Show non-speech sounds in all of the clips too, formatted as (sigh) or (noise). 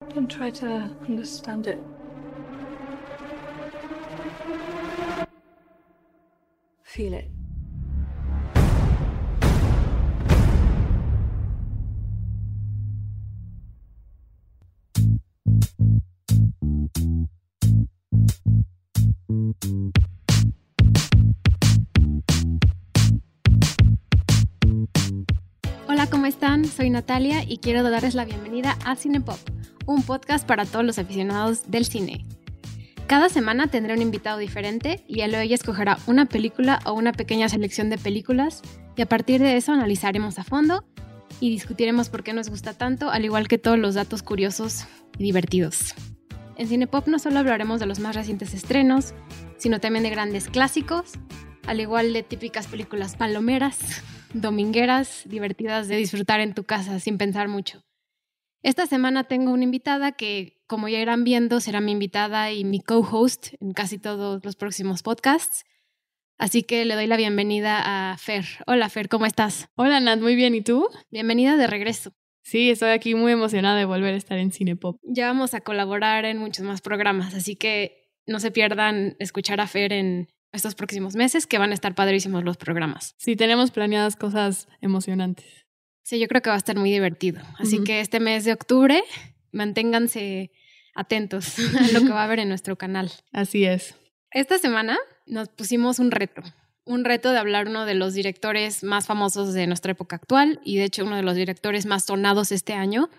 Don't try to understand it. Feel it. Hola, ¿cómo están? Soy Natalia y quiero darles la bienvenida a Cinepop, un podcast para todos los aficionados del cine. Cada semana tendré un invitado diferente y él o ella escogerá una película o una pequeña selección de películas y a partir de eso analizaremos a fondo y discutiremos por qué nos gusta tanto, al igual que todos los datos curiosos y divertidos. En Cinepop no solo hablaremos de los más recientes estrenos, sino también de grandes clásicos, al igual de típicas películas palomeras, domingueras, divertidas de disfrutar en tu casa sin pensar mucho. Esta semana tengo una invitada que, como ya irán viendo, será mi invitada y mi co-host en casi todos los próximos podcasts. Así que le doy la bienvenida a Fer. Hola Fer, ¿cómo estás? Hola Nat, muy bien. ¿Y tú? Bienvenida de regreso. Sí, estoy aquí muy emocionada de volver a estar en Cinepop. Ya vamos a colaborar en muchos más programas, así que no se pierdan escuchar a Fer en estos próximos meses, que van a estar padrísimos los programas. Sí, tenemos planeadas cosas emocionantes. Sí, yo creo que va a estar muy divertido. Así que este mes de octubre, manténganse atentos (laughs) a lo que va a haber en nuestro canal. Así es. Esta semana nos pusimos un reto, un reto de hablar uno de los directores más famosos de nuestra época actual y de hecho uno de los directores más sonados este año,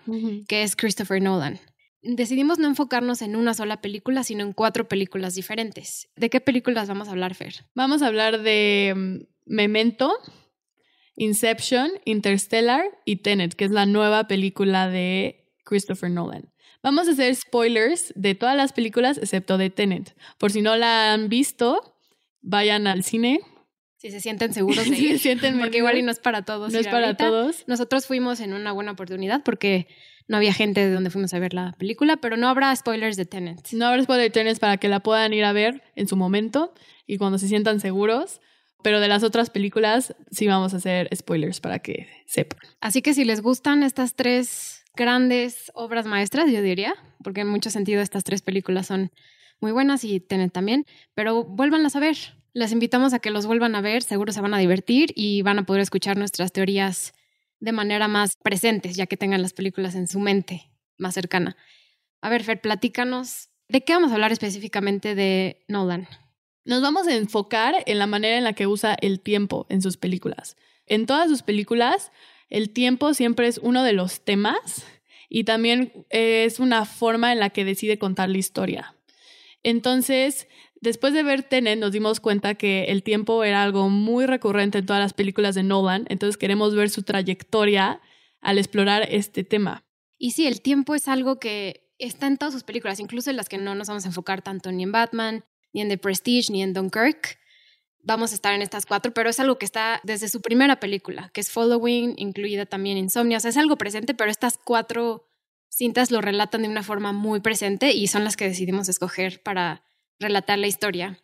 que es Christopher Nolan. Decidimos no enfocarnos en una sola película, sino en cuatro películas diferentes. ¿De qué películas vamos a hablar, Fer? Vamos a hablar de mm, Memento, Inception, Interstellar y Tenet, que es la nueva película de Christopher Nolan. Vamos a hacer spoilers de todas las películas excepto de Tenet. Por si no la han visto, vayan al cine. Si se sienten seguros (laughs) de Si se ir, sienten porque igual y no es para todos. No es ir para ahorita. todos. Nosotros fuimos en una buena oportunidad porque no había gente de donde fuimos a ver la película, pero no habrá spoilers de Tenet. No habrá spoiler Tenet para que la puedan ir a ver en su momento y cuando se sientan seguros. Pero de las otras películas sí vamos a hacer spoilers para que sepan. Así que si les gustan estas tres grandes obras maestras, yo diría, porque en mucho sentido estas tres películas son muy buenas y Tenet también, pero vuélvanlas a ver. Les invitamos a que los vuelvan a ver, seguro se van a divertir y van a poder escuchar nuestras teorías de manera más presentes, ya que tengan las películas en su mente más cercana. A ver, Fer, platícanos, ¿de qué vamos a hablar específicamente de Nolan? Nos vamos a enfocar en la manera en la que usa el tiempo en sus películas. En todas sus películas, el tiempo siempre es uno de los temas y también es una forma en la que decide contar la historia. Entonces, después de ver Tenet, nos dimos cuenta que el tiempo era algo muy recurrente en todas las películas de Nolan, entonces queremos ver su trayectoria al explorar este tema. Y sí, el tiempo es algo que está en todas sus películas, incluso en las que no nos vamos a enfocar tanto ni en Batman, ni en The Prestige, ni en Dunkirk. Vamos a estar en estas cuatro, pero es algo que está desde su primera película, que es Following, incluida también Insomnia. O sea, es algo presente, pero estas cuatro cintas lo relatan de una forma muy presente y son las que decidimos escoger para relatar la historia.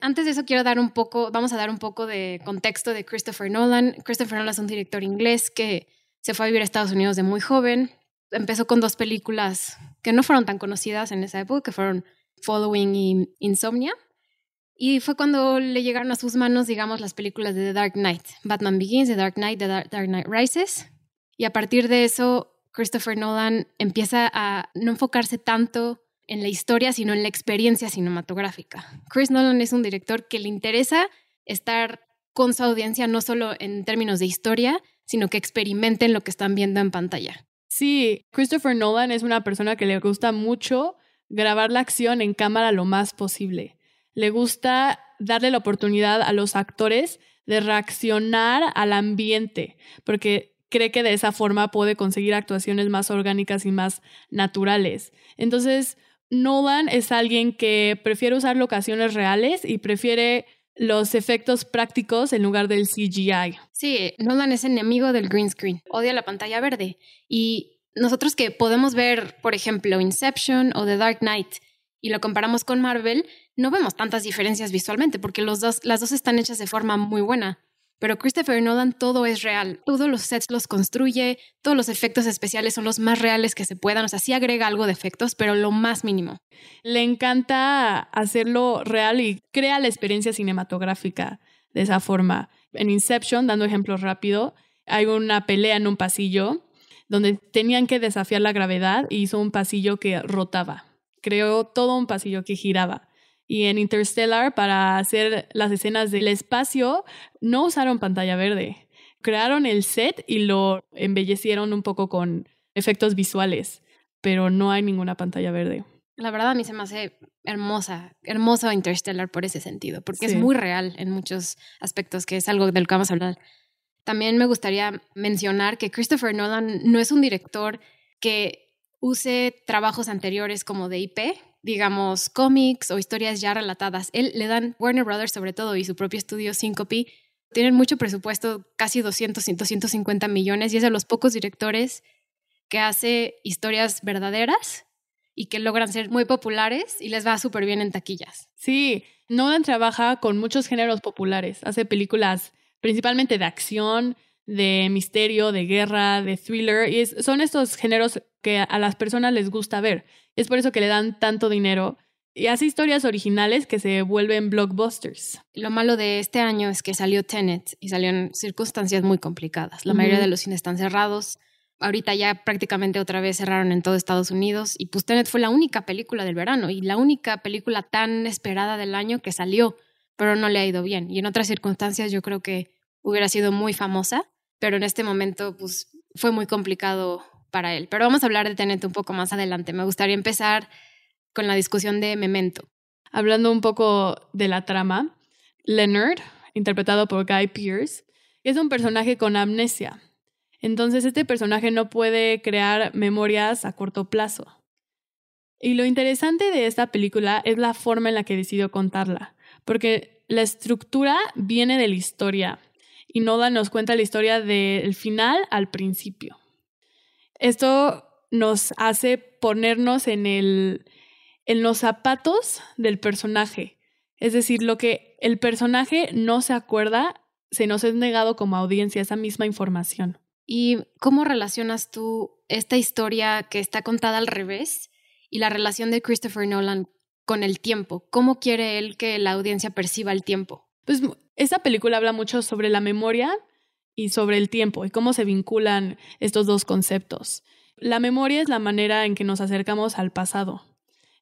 Antes de eso quiero dar un poco, vamos a dar un poco de contexto de Christopher Nolan. Christopher Nolan es un director inglés que se fue a vivir a Estados Unidos de muy joven. Empezó con dos películas que no fueron tan conocidas en esa época, que fueron Following Insomnia. Y fue cuando le llegaron a sus manos, digamos, las películas de The Dark Knight, Batman Begins, The Dark Knight, The Dark, Dark Knight Rises. Y a partir de eso, Christopher Nolan empieza a no enfocarse tanto en la historia, sino en la experiencia cinematográfica. Chris Nolan es un director que le interesa estar con su audiencia no solo en términos de historia, sino que experimenten lo que están viendo en pantalla. Sí, Christopher Nolan es una persona que le gusta mucho grabar la acción en cámara lo más posible. Le gusta darle la oportunidad a los actores de reaccionar al ambiente, porque cree que de esa forma puede conseguir actuaciones más orgánicas y más naturales. Entonces, Nolan es alguien que prefiere usar locaciones reales y prefiere los efectos prácticos en lugar del CGI. Sí, Nolan es enemigo del green screen, odia la pantalla verde. Y nosotros que podemos ver, por ejemplo, Inception o The Dark Knight y lo comparamos con Marvel, no vemos tantas diferencias visualmente porque los dos, las dos están hechas de forma muy buena. Pero Christopher Nolan todo es real, todos los sets los construye, todos los efectos especiales son los más reales que se puedan, o sea, sí agrega algo de efectos, pero lo más mínimo. Le encanta hacerlo real y crea la experiencia cinematográfica de esa forma. En Inception, dando ejemplos rápido, hay una pelea en un pasillo donde tenían que desafiar la gravedad y hizo un pasillo que rotaba. Creó todo un pasillo que giraba. Y en Interstellar, para hacer las escenas del espacio, no usaron pantalla verde. Crearon el set y lo embellecieron un poco con efectos visuales, pero no hay ninguna pantalla verde. La verdad a mí se me hace hermosa, hermosa Interstellar por ese sentido, porque es muy real en muchos aspectos, que es algo del que vamos a hablar. También me gustaría mencionar que Christopher Nolan no es un director que use trabajos anteriores como de IP, digamos cómics o historias ya relatadas. Él le dan Warner Brothers sobre todo y su propio estudio Syncope tienen mucho presupuesto, casi 200, 250 millones y es de los pocos directores que hace historias verdaderas y que logran ser muy populares y les va súper bien en taquillas. Sí, Nolan trabaja con muchos géneros populares, hace películas principalmente de acción, de misterio, de guerra, de thriller, y son estos géneros que a las personas les gusta ver. Es por eso que le dan tanto dinero y hace historias originales que se vuelven blockbusters. Lo malo de este año es que salió Tenet y salió en circunstancias muy complicadas. La mayoría de los cines están cerrados. Ahorita ya prácticamente otra vez cerraron en todo Estados Unidos y pues Tenet fue la única película del verano y la única película tan esperada del año que salió, pero no le ha ido bien. Y en otras circunstancias yo creo que hubiera sido muy famosa, pero en este momento pues fue muy complicado para él. Pero vamos a hablar de Tenet un poco más adelante. Me gustaría empezar con la discusión de Memento. Hablando un poco de la trama, Leonard, interpretado por Guy Pearce, es un personaje con amnesia. Entonces este personaje no puede crear memorias a corto plazo. Y lo interesante de esta película es la forma en la que decidió contarla, porque la estructura viene de la historia y Noda nos cuenta la historia del final al principio. Esto nos hace ponernos en, el, en los zapatos del personaje. Es decir, lo que el personaje no se acuerda, se nos es negado como audiencia esa misma información. ¿Y cómo relacionas tú esta historia que está contada al revés y la relación de Christopher Nolan con el tiempo? ¿Cómo quiere él que la audiencia perciba el tiempo? Pues esta película habla mucho sobre la memoria y sobre el tiempo y cómo se vinculan estos dos conceptos. La memoria es la manera en que nos acercamos al pasado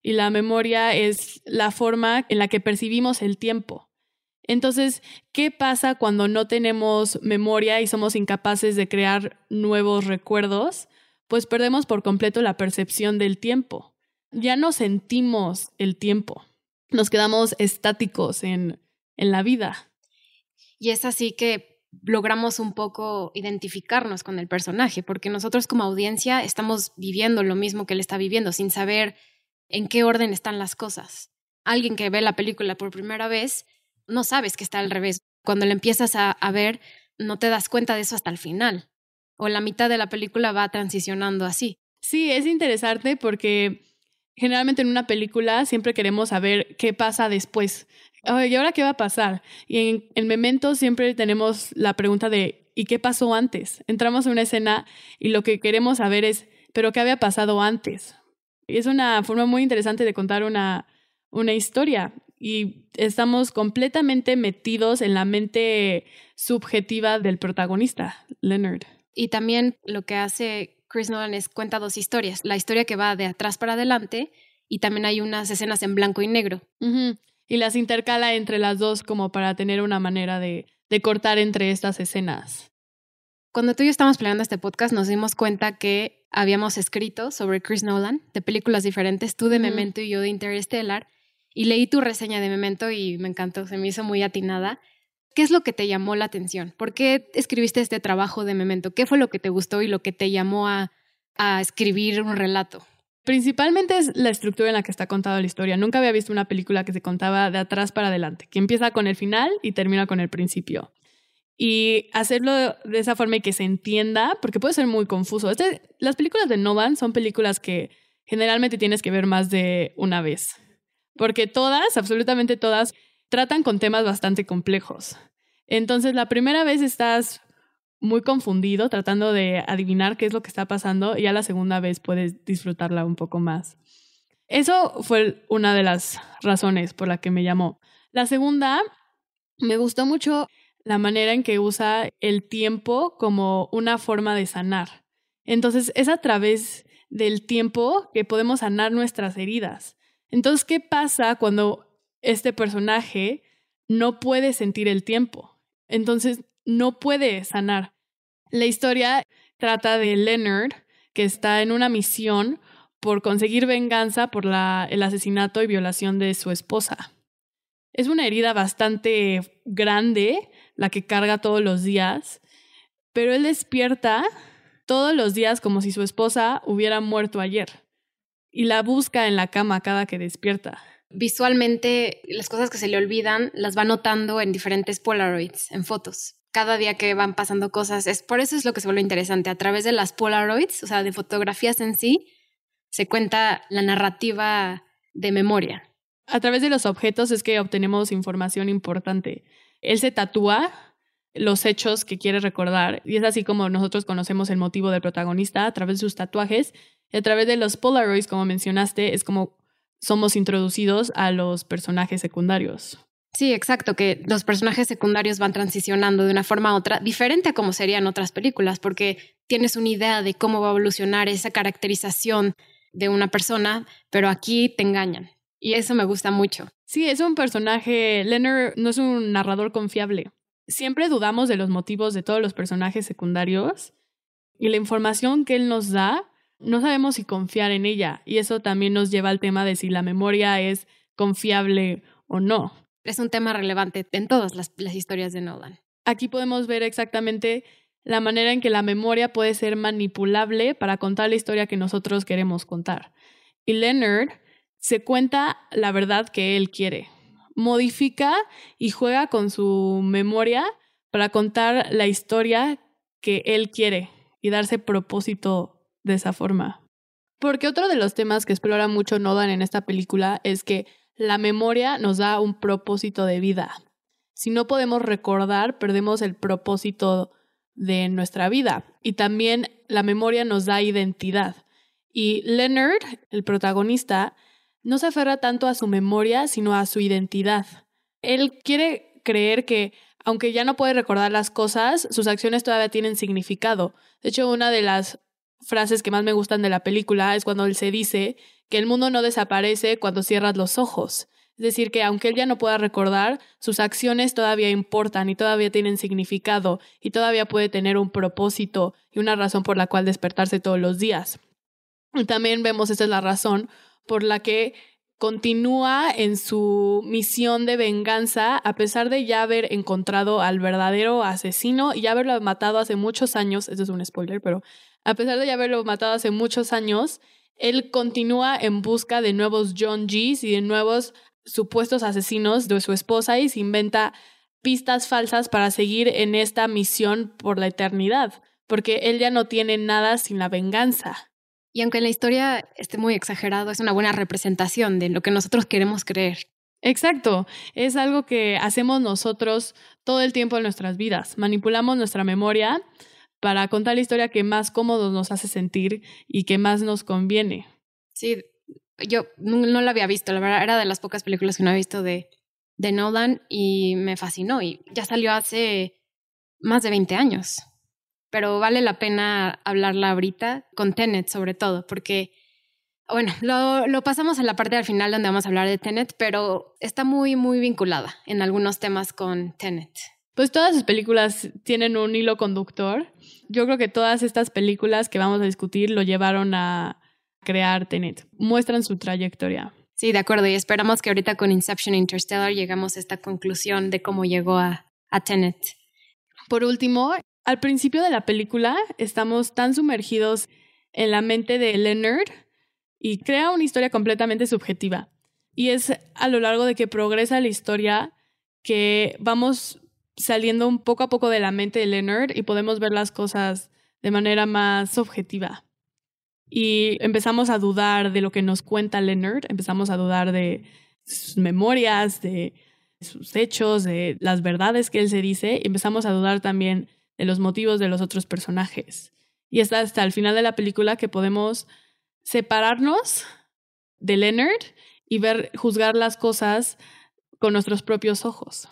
y la memoria es la forma en la que percibimos el tiempo. Entonces, ¿qué pasa cuando no tenemos memoria y somos incapaces de crear nuevos recuerdos? Pues perdemos por completo la percepción del tiempo. Ya no sentimos el tiempo. Nos quedamos estáticos en, en la vida. Y es así que logramos un poco identificarnos con el personaje, porque nosotros como audiencia estamos viviendo lo mismo que él está viviendo, sin saber en qué orden están las cosas. Alguien que ve la película por primera vez, no sabes que está al revés. Cuando la empiezas a, a ver, no te das cuenta de eso hasta el final. O la mitad de la película va transicionando así. Sí, es interesante porque generalmente en una película siempre queremos saber qué pasa después. ¿Y ahora qué va a pasar? Y en el Memento siempre tenemos la pregunta de ¿y qué pasó antes? Entramos a una escena y lo que queremos saber es ¿pero qué había pasado antes? Y es una forma muy interesante de contar una, una historia y estamos completamente metidos en la mente subjetiva del protagonista, Leonard. Y también lo que hace Chris Nolan es cuenta dos historias, la historia que va de atrás para adelante y también hay unas escenas en blanco y negro y las intercala entre las dos como para tener una manera de, de cortar entre estas escenas. Cuando tú y yo estábamos planeando este podcast, nos dimos cuenta que habíamos escrito sobre Chris Nolan, de películas diferentes, tú de Memento y yo de Interstellar, y leí tu reseña de Memento y me encantó, se me hizo muy atinada. ¿Qué es lo que te llamó la atención? ¿Por qué escribiste este trabajo de Memento? ¿Qué fue lo que te gustó y lo que te llamó a, a escribir un relato? Principalmente es la estructura en la que está contada la historia. Nunca había visto una película que se contaba de atrás para adelante, que empieza con el final y termina con el principio. Y hacerlo de esa forma y que se entienda, porque puede ser muy confuso. Este, las películas de Nolan son películas que generalmente tienes que ver más de una vez, porque todas, absolutamente todas, tratan con temas bastante complejos. Entonces, la primera vez estás muy confundido tratando de adivinar qué es lo que está pasando y ya la segunda vez puedes disfrutarla un poco más. Eso fue una de las razones por la que me llamó. La segunda, me gustó mucho la manera en que usa el tiempo como una forma de sanar. Entonces, es a través del tiempo que podemos sanar nuestras heridas. Entonces, ¿qué pasa cuando este personaje no puede sentir el tiempo? Entonces, no puede sanar. La historia trata de Leonard, que está en una misión por conseguir venganza por la, el asesinato y violación de su esposa. Es una herida bastante grande, la que carga todos los días, pero él despierta todos los días como si su esposa hubiera muerto ayer y la busca en la cama cada que despierta. Visualmente, las cosas que se le olvidan las va notando en diferentes Polaroids, en fotos cada día que van pasando cosas. Es por eso es lo que se vuelve interesante. A través de las Polaroids, o sea, de fotografías en sí, se cuenta la narrativa de memoria. A través de los objetos es que obtenemos información importante. Él se tatúa los hechos que quiere recordar y es así como nosotros conocemos el motivo del protagonista a través de sus tatuajes y a través de los Polaroids, como mencionaste, es como somos introducidos a los personajes secundarios. Sí, exacto, que los personajes secundarios van transicionando de una forma a otra, diferente a como serían otras películas, porque tienes una idea de cómo va a evolucionar esa caracterización de una persona, pero aquí te engañan. Y eso me gusta mucho. Sí, es un personaje, Leonard no es un narrador confiable. Siempre dudamos de los motivos de todos los personajes secundarios y la información que él nos da, no sabemos si confiar en ella. Y eso también nos lleva al tema de si la memoria es confiable o no es un tema relevante en todas las, historias de Nolan. Aquí podemos ver exactamente la manera en que la memoria puede ser manipulable para contar la historia que nosotros queremos contar. Y Leonard se cuenta la verdad que él quiere, modifica y juega con su memoria para contar la historia que él quiere y darse propósito de esa forma. Porque otro de los temas que explora mucho Nolan en esta película es que la memoria nos da un propósito de vida. Si no podemos recordar, perdemos el propósito de nuestra vida. Y también la memoria nos da identidad. Y Leonard, el protagonista, no se aferra tanto a su memoria, sino a su identidad. Él quiere creer que, aunque ya no puede recordar las cosas, sus acciones todavía tienen significado. De hecho, una de las frases que más me gustan de la película es cuando él se dice que el mundo no desaparece cuando cierras los ojos. Es decir, que aunque él ya no pueda recordar, sus acciones todavía importan y todavía tienen significado y todavía puede tener un propósito y una razón por la cual despertarse todos los días. Y también vemos esa es la razón por la que continúa en su misión de venganza a pesar de ya haber encontrado al verdadero asesino y ya haberlo matado hace muchos años, eso es un spoiler, pero a pesar de ya haberlo matado hace muchos años, él continúa en busca de nuevos John G's y de nuevos supuestos asesinos de su esposa y se inventa pistas falsas para seguir en esta misión por la eternidad, porque él ya no tiene nada sin la venganza. Y aunque la historia esté muy exagerado, es una buena representación de lo que nosotros queremos creer. Exacto, es algo que hacemos nosotros todo el tiempo en nuestras vidas. Manipulamos nuestra memoria para contar la historia que más cómodo nos hace sentir y que más nos conviene. Sí, yo no, la había visto, la verdad era de las pocas películas que no había visto de, de Nolan y me fascinó y ya salió hace más de 20 años. Pero vale la pena hablarla ahorita con Tenet sobre todo, porque, bueno, lo, lo pasamos a la parte del final donde vamos a hablar de Tenet, pero está muy, muy vinculada en algunos temas con Tenet. Pues todas sus películas tienen un hilo conductor. Yo creo que todas estas películas que vamos a discutir lo llevaron a crear Tenet. Muestran su trayectoria. Sí, de acuerdo. Y esperamos que ahorita con Inception Interstellar llegamos a esta conclusión de cómo llegó a, a Tenet. Por último, al principio de la película estamos tan sumergidos en la mente de Leonard y crea una historia completamente subjetiva. Y es a lo largo de que progresa la historia que vamos saliendo un poco a poco de la mente de Leonard y podemos ver las cosas de manera más objetiva. Y empezamos a dudar de lo que nos cuenta Leonard, empezamos a dudar de sus memorias, de sus hechos, de las verdades que él se dice, y empezamos a dudar también de los motivos de los otros personajes. Y es hasta el final de la película que podemos separarnos de Leonard y ver, juzgar las cosas con nuestros propios ojos.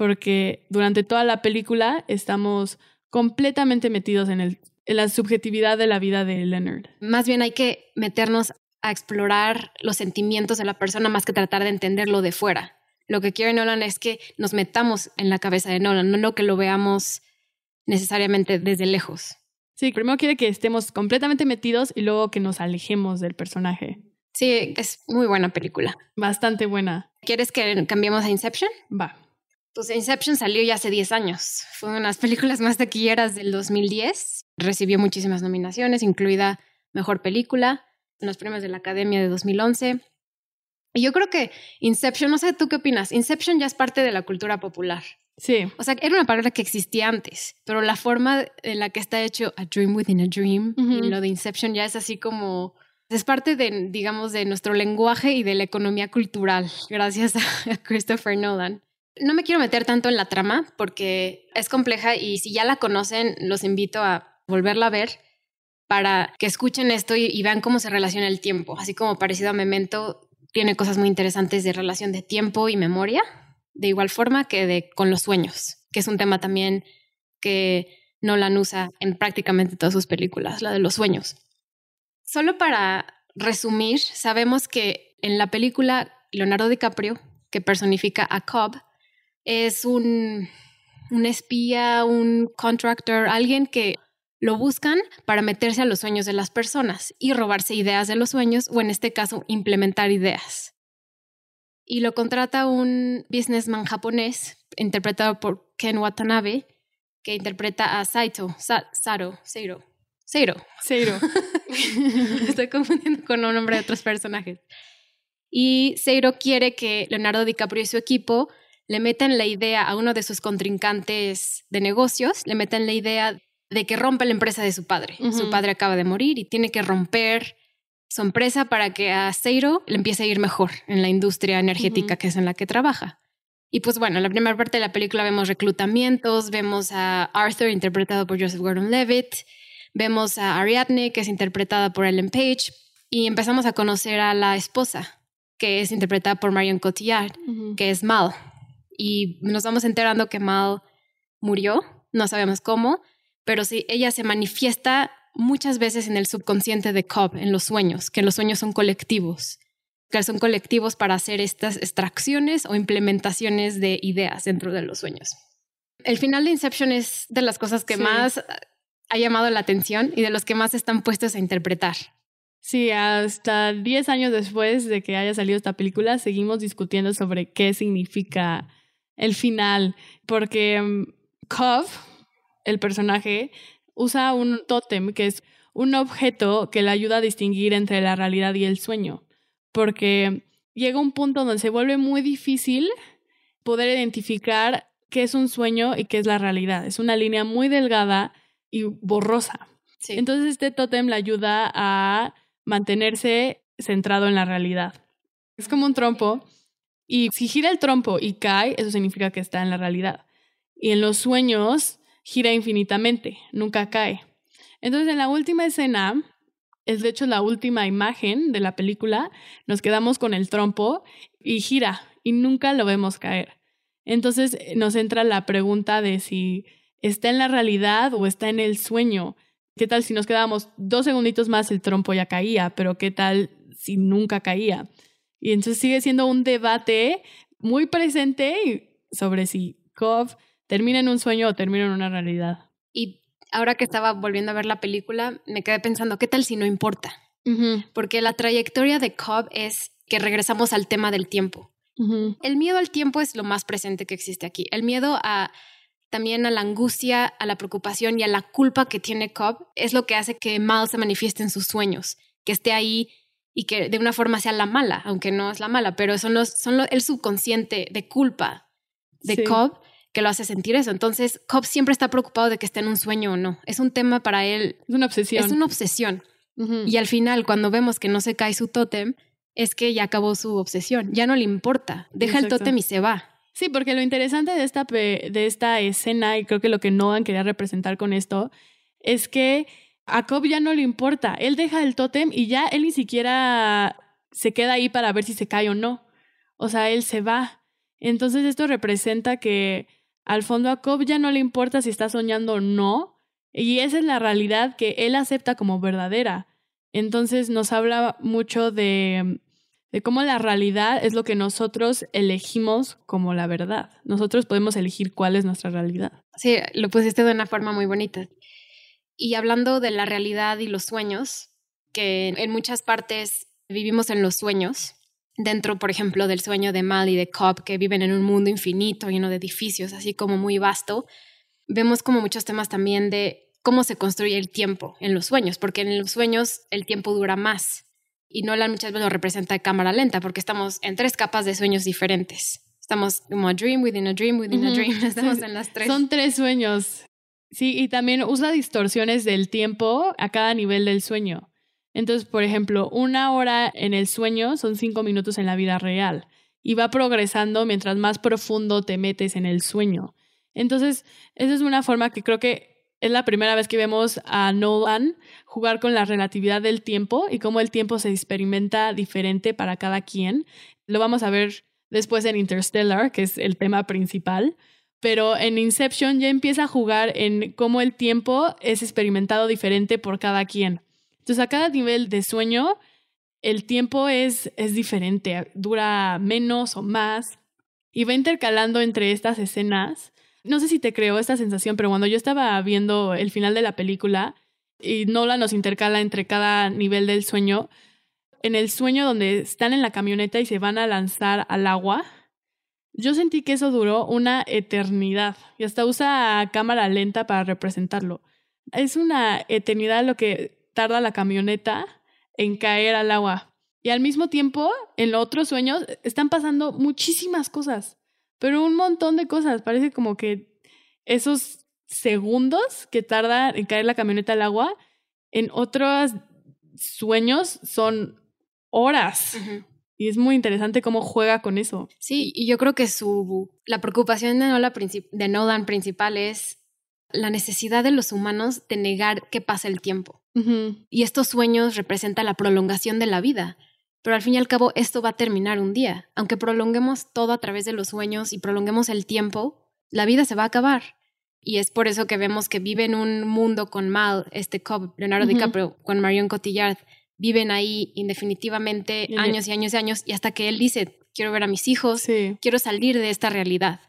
Porque durante toda la película estamos completamente metidos en, el, en la subjetividad de la vida de Leonard. Más bien hay que meternos a explorar los sentimientos de la persona más que tratar de entenderlo de fuera. Lo que quiere Nolan es que nos metamos en la cabeza de Nolan, no que lo veamos necesariamente desde lejos. Sí, primero quiere que estemos completamente metidos y luego que nos alejemos del personaje. Sí, es muy buena película. Bastante buena. ¿Quieres que cambiemos a Inception? Va. Pues Inception salió ya hace 10 años. Fue una de las películas más taquilleras del 2010. Recibió muchísimas nominaciones, incluida Mejor Película, en los premios de la Academia de 2011. Y yo creo que Inception, no sé tú qué opinas, Inception ya es parte de la cultura popular. Sí. O sea, era una palabra que existía antes, pero la forma en la que está hecho A Dream Within a Dream y lo de Inception ya es así como es parte de, digamos, de nuestro lenguaje y de la economía cultural, gracias a (laughs) Christopher Nolan. No me quiero meter tanto en la trama porque es compleja y si ya la conocen, los invito a volverla a ver para que escuchen esto y, vean cómo se relaciona el tiempo. Así como parecido a Memento, tiene cosas muy interesantes de relación de tiempo y memoria, de igual forma que de con los sueños, que es un tema también que Nolan usa en prácticamente todas sus películas, la de los sueños. Solo para resumir, sabemos que en la película Leonardo DiCaprio, que personifica a Cobb, es un, un espía, un contractor, alguien que lo buscan para meterse a los sueños de las personas y robarse ideas de los sueños o en este caso implementar ideas. Y lo contrata un businessman japonés interpretado por Ken Watanabe, que interpreta a Saito, Saro, Seiro, Seiro. Seiro. (laughs) Estoy confundiendo con el nombre de otros personajes. Y Seiro quiere que Leonardo DiCaprio y su equipo le metan la idea a uno de sus contrincantes de negocios, le metan la idea de que rompa la empresa de su padre. Su padre acaba de morir y tiene que romper su empresa para que a Seiro le empiece a ir mejor en la industria energética que es en la que trabaja. Y pues bueno, en la primera parte de la película vemos reclutamientos, vemos a Arthur interpretado por Joseph Gordon-Levitt, Vemos a Ariadne, que es interpretada por Ellen Page, y empezamos a conocer a la esposa, que es interpretada por Marion Cotillard, que es Mal. Y nos vamos enterando que Mal murió, no sabemos cómo, pero sí, ella se manifiesta muchas veces en el subconsciente de Cobb, en los sueños, que los sueños son colectivos, que son colectivos para hacer estas extracciones o implementaciones de ideas dentro de los sueños. El final de Inception es de las cosas que más ha llamado la atención y de los que más están puestos a interpretar. Sí, hasta 10 años después de que haya salido esta película, seguimos discutiendo sobre qué significa el final, porque um, Cove, el personaje, usa un tótem que es un objeto que le ayuda a distinguir entre la realidad y el sueño, porque llega un punto donde se vuelve muy difícil poder identificar qué es un sueño y qué es la realidad. Es una línea muy delgada y borrosa. Entonces este tótem le ayuda a mantenerse centrado en la realidad. Es como un trompo y si gira el trompo y cae, eso significa que está en la realidad. Y en los sueños gira infinitamente, nunca cae. Entonces en la última escena, es de hecho la última imagen de la película, nos quedamos con el trompo y gira y nunca lo vemos caer. Entonces nos entra la pregunta de si está en la realidad o está en el sueño. ¿Qué tal si nos quedábamos dos segunditos más el trompo ya caía, pero qué tal si nunca caía? Y entonces sigue siendo un debate muy presente sobre si Cobb termina en un sueño o termina en una realidad. Y ahora que estaba volviendo a ver la película, me quedé pensando, ¿qué tal si no importa? Porque la trayectoria de Cobb es que regresamos al tema del tiempo. El miedo al tiempo es lo más presente que existe aquí. El miedo a también a la angustia, a la preocupación y a la culpa que tiene Cobb es lo que hace que Mal se manifieste en sus sueños, que esté ahí y que de una forma sea la mala, aunque no es la mala, pero son, los, son el subconsciente de culpa de Cobb que lo hace sentir eso. Entonces, Cobb siempre está preocupado de que esté en un sueño o no. Es un tema para él. Es una obsesión. Es una obsesión. Y al final, cuando vemos que no se cae su tótem, es que ya acabó su obsesión. Ya no le importa. Deja el tótem y se va. Sí, porque lo interesante de esta, de esta escena, y creo que lo que Nolan quería representar con esto, es que a Cobb ya no le importa. Él deja el tótem y ya él ni siquiera se queda ahí para ver si se cae o no. O sea, él se va. Entonces esto representa que al fondo a Cobb ya no le importa si está soñando o no. Y esa es la realidad que él acepta como verdadera. Entonces nos habla mucho de, de cómo la realidad es lo que nosotros elegimos como la verdad. Nosotros podemos elegir cuál es nuestra realidad. Sí, lo pusiste de una forma muy bonita. Y hablando de la realidad y los sueños, que en muchas partes vivimos en los sueños, dentro, por ejemplo, del sueño de Mal y de Cobb, que viven en un mundo infinito, lleno de edificios, así como muy vasto, vemos como muchos temas también de cómo se construye el tiempo en los sueños, porque en los sueños el tiempo dura más. Y Nolan muchas veces lo representa de cámara lenta, porque estamos en tres capas de sueños diferentes. Estamos como a dream within a dream within a dream. (laughs) Estamos en las tres. Son tres sueños. Sí, y también usa distorsiones del tiempo a cada nivel del sueño. Entonces, por ejemplo, una hora en el sueño son cinco minutos en la vida real y va progresando mientras más profundo te metes en el sueño. Entonces, esa es una forma que creo que es la primera vez que vemos a Nolan jugar con la relatividad del tiempo y cómo el tiempo se experimenta diferente para cada quien. Lo vamos a ver después en Interstellar, que es el tema principal pero en Inception ya empieza a jugar en cómo el tiempo es experimentado diferente por cada quien. Entonces, a cada nivel de sueño, el tiempo es, es diferente, dura menos o más, y va intercalando entre estas escenas. No sé si te creó esta sensación, pero cuando yo estaba viendo el final de la película y Nola nos intercala entre cada nivel del sueño, en el sueño donde están en la camioneta y se van a lanzar al agua, yo sentí que eso duró una eternidad y hasta usa cámara lenta para representarlo. Es una eternidad lo que tarda la camioneta en caer al agua. Y al mismo tiempo, en otros sueños, están pasando muchísimas cosas, pero un montón de cosas. Parece como que esos segundos que tarda en caer la camioneta al agua, en otros sueños son horas. Y es muy interesante cómo juega con eso. Sí, y yo creo que su, la preocupación de Nolan, de Nolan principal es la necesidad de los humanos de negar que pasa el tiempo. Y estos sueños representan la prolongación de la vida. Pero al fin y al cabo esto va a terminar un día. Aunque prolonguemos todo a través de los sueños y prolonguemos el tiempo, la vida se va a acabar. Y es por eso que vemos que vive en un mundo con Mal, este Cobb, Leonardo DiCaprio, con Marion Cotillard, viven ahí indefinitivamente años y años y años y hasta que él dice, quiero ver a mis hijos, quiero salir de esta realidad.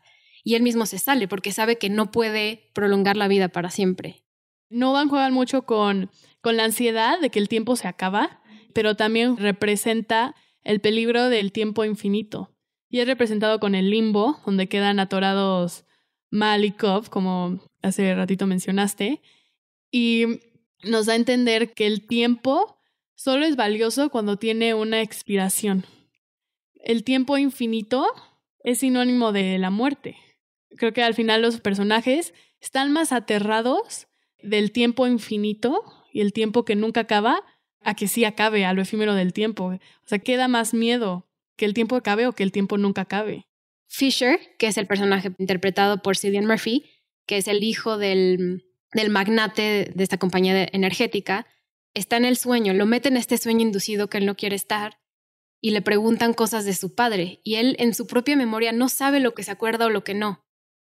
Y él mismo se sale porque sabe que no puede prolongar la vida para siempre. No van jugar mucho con, con la ansiedad de que el tiempo se acaba, pero también representa el peligro del tiempo infinito. Y es representado con el limbo, donde quedan atorados Mal y Cobb, como hace ratito mencionaste, y nos da a entender que el tiempo solo es valioso cuando tiene una expiración. El tiempo infinito es sinónimo de la muerte. Creo que al final los personajes están más aterrados del tiempo infinito y el tiempo que nunca acaba a que sí acabe, a lo efímero del tiempo. O sea, queda más miedo que el tiempo acabe o que el tiempo nunca acabe. Fisher, que es el personaje interpretado por Cillian Murphy, que es el hijo del, del magnate de esta compañía energética, está en el sueño, lo mete en este sueño inducido que él no quiere estar y le preguntan cosas de su padre y él en su propia memoria no sabe lo que se acuerda o lo que no.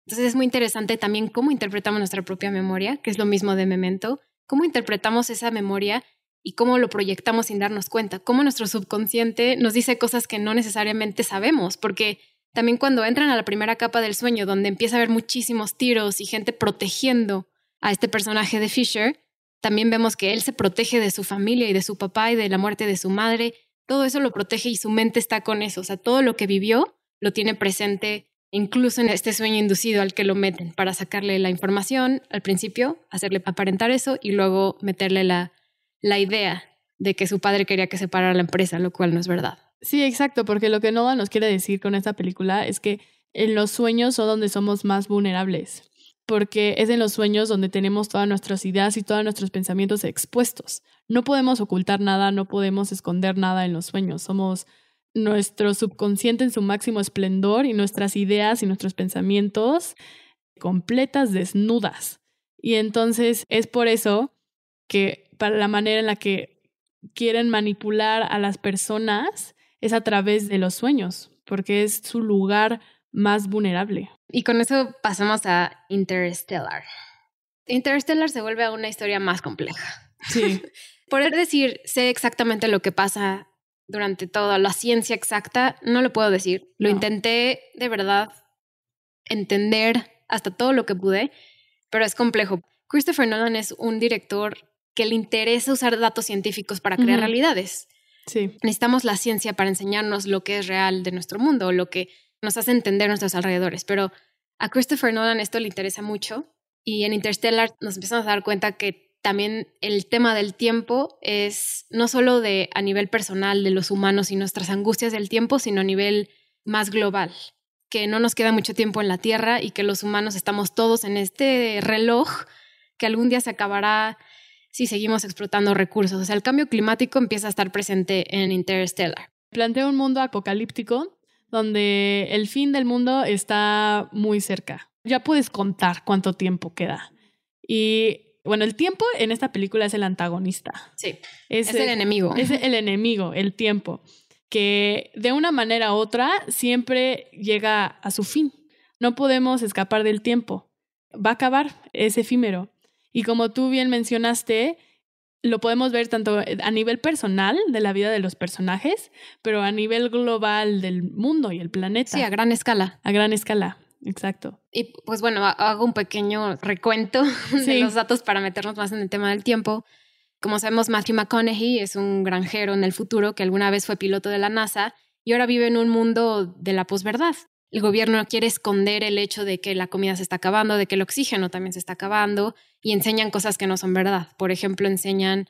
Entonces es muy interesante también cómo interpretamos nuestra propia memoria, que es lo mismo de Memento, cómo interpretamos esa memoria y cómo lo proyectamos sin darnos cuenta, cómo nuestro subconsciente nos dice cosas que no necesariamente sabemos, porque también cuando entran a la primera capa del sueño, donde empieza a haber muchísimos tiros y gente protegiendo a este personaje de Fisher, también vemos que él se protege de su familia y de su papá y de la muerte de su madre. Todo eso lo protege y su mente está con eso. O sea, todo lo que vivió lo tiene presente incluso en este sueño inducido al que lo meten para sacarle la información al principio, hacerle aparentar eso y luego meterle la, la idea de que su padre quería que separara la empresa, lo cual no es verdad. Sí, exacto, porque lo que Noah nos quiere decir con esta película es que en los sueños son donde somos más vulnerables porque es en los sueños donde tenemos todas nuestras ideas y todos nuestros pensamientos expuestos. No podemos ocultar nada, no podemos esconder nada en los sueños. Somos nuestro subconsciente en su máximo esplendor y nuestras ideas y nuestros pensamientos completas desnudas. Y entonces es por eso que para la manera en la que quieren manipular a las personas es a través de los sueños, porque es su lugar más vulnerable. Y con eso pasamos a Interstellar. Interstellar se vuelve a una historia más compleja. Sí. (laughs) Poder decir, sé exactamente lo que pasa durante toda la ciencia exacta, no lo puedo decir. Lo No. intenté de verdad entender hasta todo lo que pude, pero es complejo. Christopher Nolan es un director que le interesa usar datos científicos para crear realidades. Sí. Necesitamos la ciencia para enseñarnos lo que es real de nuestro mundo, o lo que nos hace entender nuestros alrededores, pero a Christopher Nolan esto le interesa mucho y en Interstellar nos empezamos a dar cuenta que también el tema del tiempo es no solo de a nivel personal de los humanos y nuestras angustias del tiempo, sino a nivel más global, que no nos queda mucho tiempo en la Tierra y que los humanos estamos todos en este reloj que algún día se acabará si seguimos explotando recursos. O sea, el cambio climático empieza a estar presente en Interstellar. Plantea un mundo apocalíptico donde el fin del mundo está muy cerca. Ya puedes contar cuánto tiempo queda. Y bueno, el tiempo en esta película es el antagonista. Sí, Es, es el enemigo. es el enemigo, el tiempo, que de una manera u otra siempre llega a su fin. No podemos escapar del tiempo. Va a acabar, es efímero. Y como tú bien mencionaste, lo podemos ver tanto a nivel personal de la vida de los personajes, pero a nivel global del mundo y el planeta. Sí, a gran escala. a gran escala, exacto. Y pues bueno, ha- hago un pequeño recuento (laughs) de los datos para meternos más en el tema del tiempo. Como sabemos, Matthew McConaughey es un granjero en el futuro que alguna vez fue piloto de la NASA y ahora vive en un mundo de la posverdad. El gobierno quiere esconder el hecho de que la comida se está acabando, de que el oxígeno también se está acabando y enseñan cosas que no son verdad. Por ejemplo, enseñan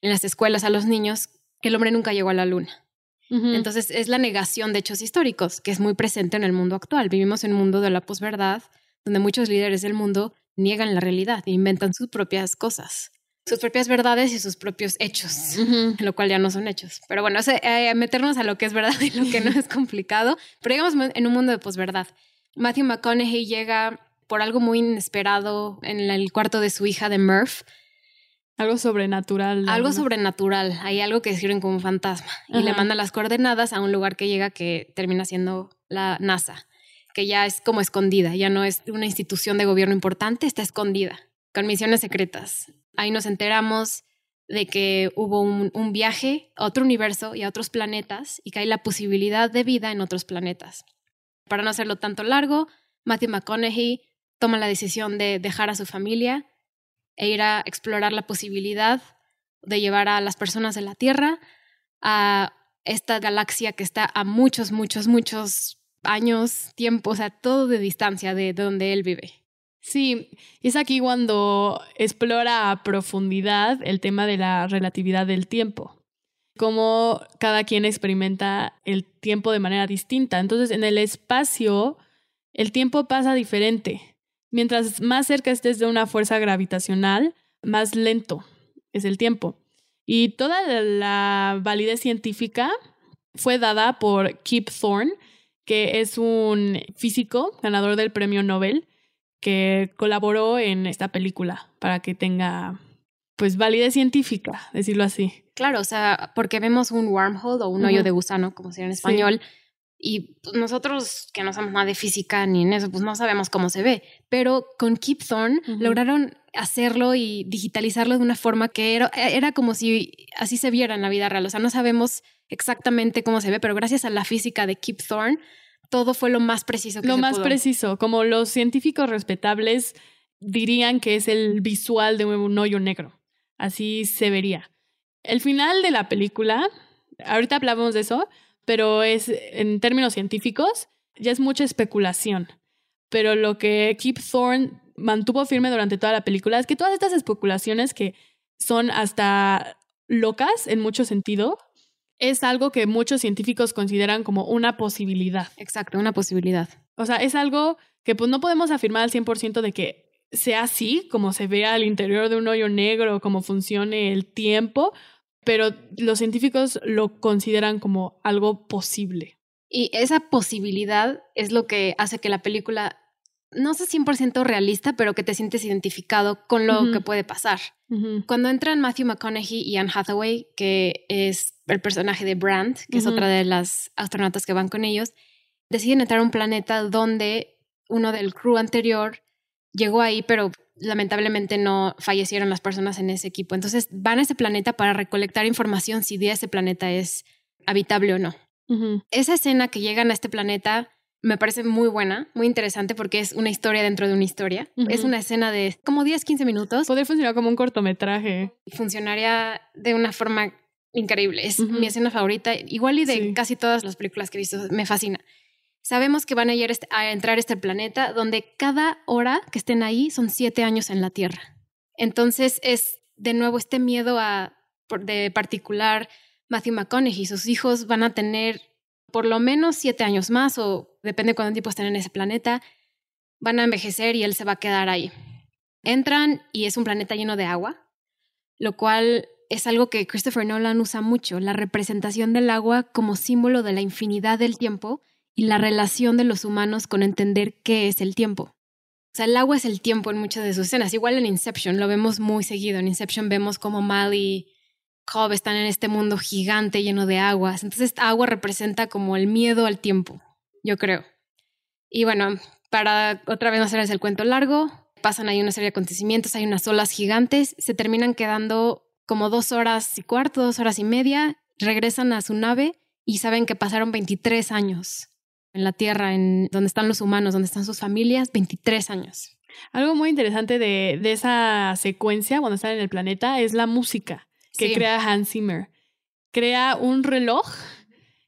en las escuelas a los niños que el hombre nunca llegó a la luna. Entonces es la negación de hechos históricos, que es muy presente en el mundo actual. Vivimos en un mundo de la posverdad, donde muchos líderes del mundo niegan la realidad e inventan sus propias cosas, sus propias verdades y sus propios hechos, lo cual ya no son hechos. Pero bueno, ese, eh, meternos a lo que es verdad y lo que no (laughs) es complicado, pero digamos en un mundo de posverdad. Matthew McConaughey llega por algo muy inesperado en el cuarto de su hija de Murph, Algo sobrenatural. algo alguna- sobrenatural, hay algo que describen como un fantasma y le Ajá. manda las coordenadas a un lugar que llega que termina siendo la NASA, que ya es como escondida, ya no es una institución de gobierno importante, está escondida, con misiones secretas. Ahí nos enteramos de que hubo un, un viaje a otro universo y a otros planetas y que hay la posibilidad de vida en otros planetas. Para no hacerlo tanto largo, Matthew McConaughey toma la decisión de dejar a su familia e ir a explorar la posibilidad de llevar a las personas de la Tierra a esta galaxia que está a muchos, muchos, muchos años, tiempo, o sea, todo de distancia de donde él vive. Sí, es aquí cuando explora a profundidad el tema de la relatividad del tiempo. Cómo cada quien experimenta el tiempo de manera distinta. Entonces, en el espacio, el tiempo pasa diferente. Mientras más cerca estés de una fuerza gravitacional, más lento es el tiempo. Y toda la validez científica fue dada por Kip Thorne, que es un físico ganador del premio Nobel que colaboró en esta película para que tenga pues validez científica, decirlo así. Claro, o sea, porque vemos un wormhole o un hoyo de gusano, como sería en Sí. Y pues, nosotros que no sabemos nada de física ni en eso, pues no sabemos cómo se ve. Pero con Kip Thorne Ujú. lograron hacerlo y digitalizarlo de una forma que era, era como si así se viera en la vida real. O sea, no sabemos exactamente cómo se ve, pero gracias a la física de Kip Thorne, todo fue lo más preciso que Lo se más pudo. preciso, como los científicos respetables dirían que es el visual de un hoyo negro. Así se vería. El final de la película, ahorita hablamos de eso, pero es en términos científicos, ya es mucha especulación. Pero lo que Kip Thorne mantuvo firme durante toda la película es que todas estas especulaciones que son hasta locas en mucho sentido, es algo que muchos científicos consideran como una posibilidad. Exacto, una posibilidad. O sea, es algo que pues no podemos afirmar al 100% de que sea así, como se ve al interior de un hoyo negro, cómo funcione el tiempo, pero los científicos lo consideran como algo posible. Y esa posibilidad es lo que hace que la película no sea 100% realista, pero que te sientes identificado con lo que puede pasar. Cuando entran Matthew McConaughey y Anne Hathaway, que es el personaje de Brandt, que es otra de las astronautas que van con ellos, deciden entrar a un planeta donde uno del crew anterior llegó ahí, pero lamentablemente no fallecieron las personas en ese equipo. Entonces van a ese planeta para recolectar información si ese planeta es habitable o no. Esa escena que llegan a este planeta me parece muy buena, muy interesante porque es una historia dentro de una historia. Es una escena de como 10, 15 minutos Podría funcionar como un cortometraje. funcionaría de una forma increíble. Es mi escena favorita, igual y de Sí. casi todas las películas que he visto. Me fascina. Sabemos que van a, a entrar a este planeta donde cada hora que estén ahí son siete años en la Tierra. Entonces es de nuevo este miedo a, de particular Matthew McConaughey. Sus hijos van a tener por lo menos siete años más o depende cuánto tiempo estén en ese planeta. Van a envejecer y él se va a quedar ahí. Entran y es un planeta lleno de agua, lo cual es algo que Christopher Nolan usa mucho, la representación del agua como símbolo de la infinidad del tiempo y la relación de los humanos con entender qué es el tiempo. O sea, el agua es el tiempo en muchas de sus escenas. Igual en Inception lo vemos muy seguido. En Inception vemos como Mal y Cobb están en este mundo gigante lleno de aguas. Entonces, esta agua representa como el miedo al tiempo, yo creo. Y bueno, para otra vez no hacerles el cuento largo, pasan ahí una serie de acontecimientos, hay unas olas gigantes, se terminan quedando como dos horas y cuarto, dos horas y media, regresan a su nave y saben que pasaron 23 años en la Tierra, en donde están los humanos, donde están sus familias, 23 años. Algo muy interesante de, de esa secuencia cuando están en el planeta es la música que Sí. crea Hans Zimmer. Crea un reloj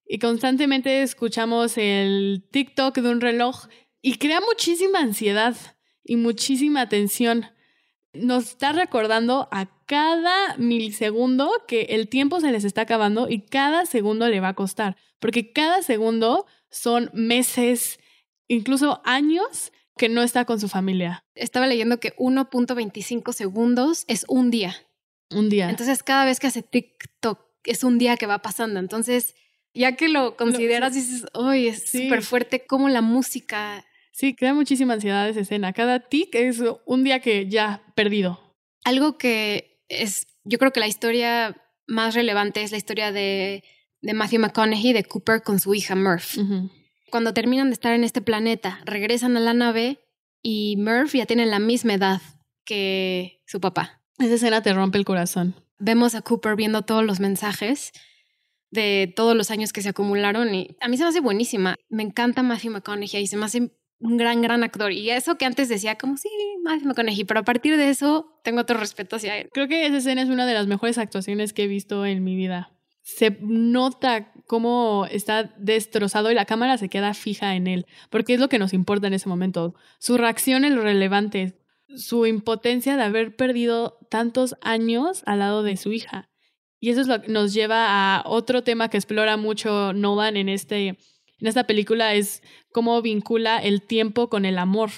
y constantemente escuchamos el TikTok de un reloj y crea muchísima ansiedad y muchísima tensión. Nos está recordando a cada milisegundo que el tiempo se les está acabando y cada segundo le va a costar, porque cada segundo son meses, incluso años que no está con su familia. Estaba leyendo que 1.25 segundos es un día. Un día. Entonces, cada vez que hace TikTok es un día que va pasando. Entonces, ya que lo consideras, dices, uy, es Sí. súper fuerte como la música. sí, crea muchísima ansiedad esa escena. Cada tic es un día que ya perdido. Algo que es, yo creo que la historia más relevante es la historia de, de Matthew McConaughey, de Cooper con su hija Murph. Cuando terminan de estar en este planeta, regresan a la nave y Murph ya tiene la misma edad que su papá. Esa escena te rompe el corazón. vemos a Cooper viendo todos los mensajes de todos los años que se acumularon y a mí se me hace buenísima. Me encanta Matthew McConaughey y se me hace un gran, gran actor. Y eso que antes decía como, sí, Matthew McConaughey, pero a partir de eso tengo otro respeto hacia él. Creo que esa escena es una de las mejores actuaciones que he visto en mi vida. Se nota cómo está destrozado y la cámara se queda fija en él, porque es lo que nos importa en ese momento. Su reacción es lo relevante, su impotencia de haber perdido tantos años al lado de su hija. Y eso es lo que nos lleva a otro tema que explora mucho Nolan en, este, en esta película, es cómo vincula el tiempo con el amor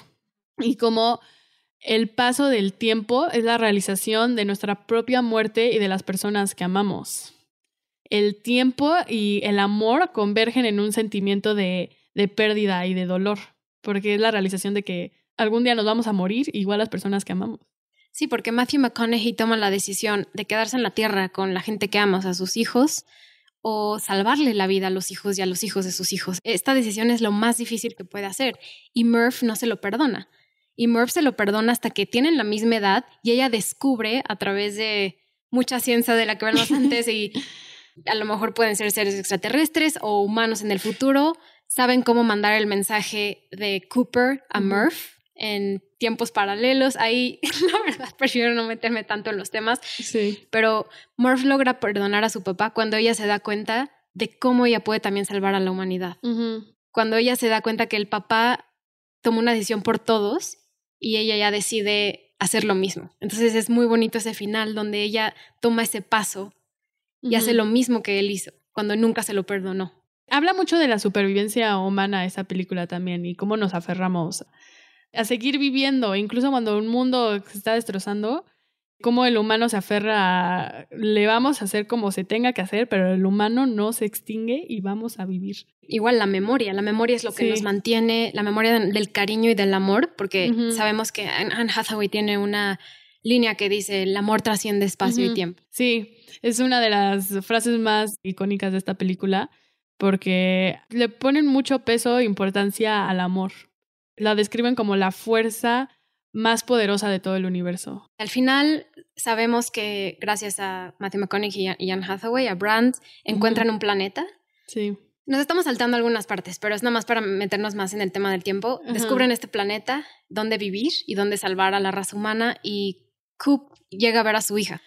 y cómo el paso del tiempo es la realización de nuestra propia muerte y de las personas que amamos. El tiempo y el amor convergen en un sentimiento de, de pérdida y de dolor, porque es la realización de que algún día nos vamos a morir, igual las personas que amamos. Sí, porque Matthew McConaughey toma la decisión de quedarse en la Tierra con la gente que ama, o sea, sus hijos, o salvarle la vida a los hijos y a los hijos de sus hijos. Esta decisión es lo más difícil que puede hacer y Murph no se lo perdona. Y Murph se lo perdona hasta que tienen la misma edad y ella descubre a través de mucha ciencia de la que hablamos (laughs) antes y a lo mejor pueden ser seres extraterrestres o humanos en el futuro, saben cómo mandar el mensaje de Cooper a. Murph en tiempos paralelos. Ahí, (laughs) la verdad, prefiero no meterme tanto en los temas, Sí. pero Murph logra perdonar a su papá cuando ella se da cuenta de cómo ella puede también salvar a la humanidad. Cuando ella se da cuenta que el papá tomó una decisión por todos y ella ya decide hacer lo mismo. Entonces es muy bonito ese final donde ella toma ese paso y hace lo mismo que él hizo, cuando nunca se lo perdonó. Habla mucho de la supervivencia humana esa película también y cómo nos aferramos a seguir viviendo, incluso cuando un mundo se está destrozando, cómo el humano se aferra a, le vamos a hacer como se tenga que hacer, pero el humano no se extingue y vamos a vivir. Igual la memoria, la memoria es lo que Sí. nos mantiene, la memoria del cariño y del amor, porque sabemos que Anne Hathaway tiene una línea que dice el amor trasciende espacio y tiempo. Sí, es una de las frases más icónicas de esta película porque le ponen mucho peso e importancia al amor. La describen como la fuerza más poderosa de todo el universo. Al final sabemos que gracias a Matthew McConaughey y Anne Hathaway, a Brand, encuentran un planeta. Sí. Nos estamos saltando algunas partes, pero es nada más para meternos más en el tema del tiempo. Descubren este planeta, dónde vivir y dónde salvar a la raza humana y Coop llega a ver a su hija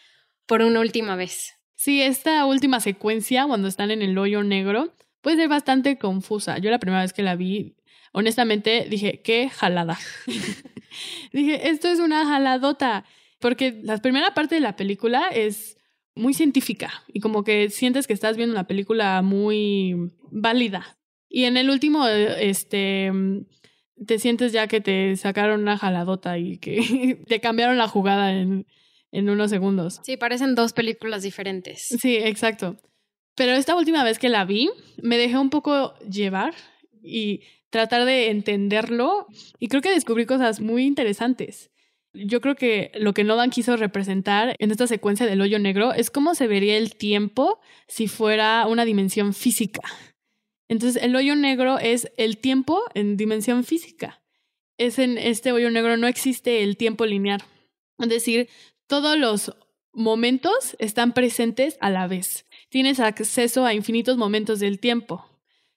por una última vez. Sí, esta última secuencia, cuando están en el hoyo negro, puede ser bastante confusa. Yo la primera vez que la vi, honestamente dije, qué jalada. (laughs) (laughs) dije, esto es una jaladota, porque la primera parte de la película es muy científica y como que sientes que estás viendo una película muy válida. Y en el último, este, te sientes ya que te sacaron una jaladota y que (laughs) te cambiaron la jugada en, en unos segundos. Sí, parecen dos películas diferentes. Sí, exacto. Pero esta última vez que la vi, me dejé un poco llevar y tratar de entenderlo y creo que descubrí cosas muy interesantes. Yo creo que lo que Nolan quiso representar en esta secuencia del hoyo negro es cómo se vería el tiempo si fuera una dimensión física. Entonces, el hoyo negro es el tiempo en dimensión física. Es en este hoyo negro no existe el tiempo lineal. Es decir, todos los momentos están presentes a la vez. Tienes acceso a infinitos momentos del tiempo.